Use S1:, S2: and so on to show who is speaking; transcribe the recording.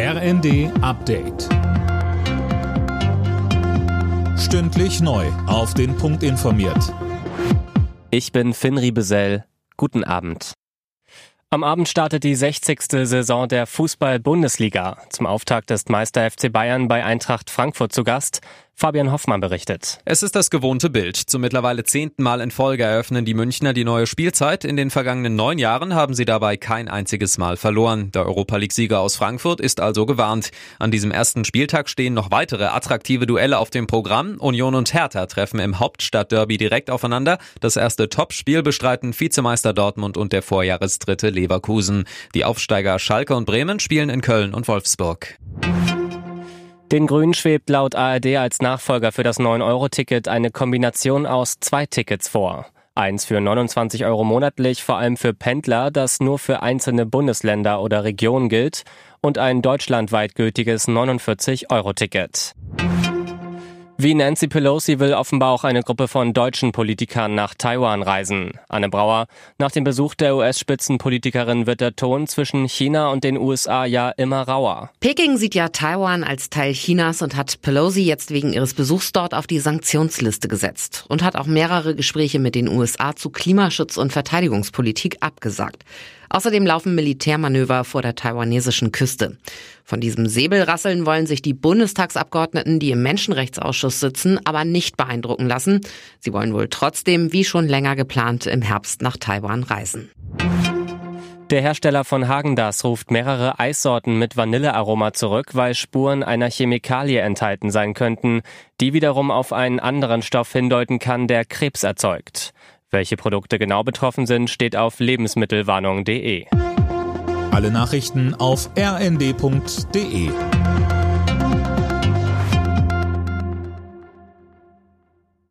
S1: RND Update. Stündlich neu. Auf den Punkt informiert.
S2: Ich bin Finn Riebesell. Guten Abend. Am Abend startet die 60. Saison der Fußball-Bundesliga. Zum Auftakt ist Meister FC Bayern bei Eintracht Frankfurt zu Gast. Fabian Hoffmann berichtet.
S3: Es ist das gewohnte Bild. Zum mittlerweile zehnten Mal in Folge eröffnen die Münchner die neue Spielzeit. In den vergangenen neun Jahren haben sie dabei kein einziges Mal verloren. Der Europa League-Sieger aus Frankfurt ist also gewarnt. An diesem ersten Spieltag stehen noch weitere attraktive Duelle auf dem Programm. Union und Hertha treffen im Hauptstadtderby direkt aufeinander. Das erste Topspiel bestreiten Vizemeister Dortmund und der Vorjahresdritte Leverkusen. Die Aufsteiger Schalke und Bremen spielen in Köln und Wolfsburg.
S2: Den Grünen schwebt laut ARD als Nachfolger für das 9-Euro-Ticket eine Kombination aus zwei Tickets vor. Eins für 29 Euro monatlich, vor allem für Pendler, das nur für einzelne Bundesländer oder Regionen gilt, und ein deutschlandweit gültiges 49-Euro-Ticket. Wie Nancy Pelosi will offenbar auch eine Gruppe von deutschen Politikern nach Taiwan reisen. Anne Brauer, nach dem Besuch der US-Spitzenpolitikerin wird der Ton zwischen China und den USA ja immer rauer.
S4: Peking sieht ja Taiwan als Teil Chinas und hat Pelosi jetzt wegen ihres Besuchs dort auf die Sanktionsliste gesetzt und hat auch mehrere Gespräche mit den USA zu Klimaschutz und Verteidigungspolitik abgesagt. Außerdem laufen Militärmanöver vor der taiwanesischen Küste. Von diesem Säbelrasseln wollen sich die Bundestagsabgeordneten, die im Menschenrechtsausschuss sitzen, aber nicht beeindrucken lassen. Sie wollen wohl trotzdem, wie schon länger geplant, im Herbst nach Taiwan reisen.
S2: Der Hersteller von Hagendas ruft mehrere Eissorten mit Vanillearoma zurück, weil Spuren einer Chemikalie enthalten sein könnten, die wiederum auf einen anderen Stoff hindeuten kann, der Krebs erzeugt. Welche Produkte genau betroffen sind, steht auf lebensmittelwarnung.de.
S1: Alle Nachrichten auf rnd.de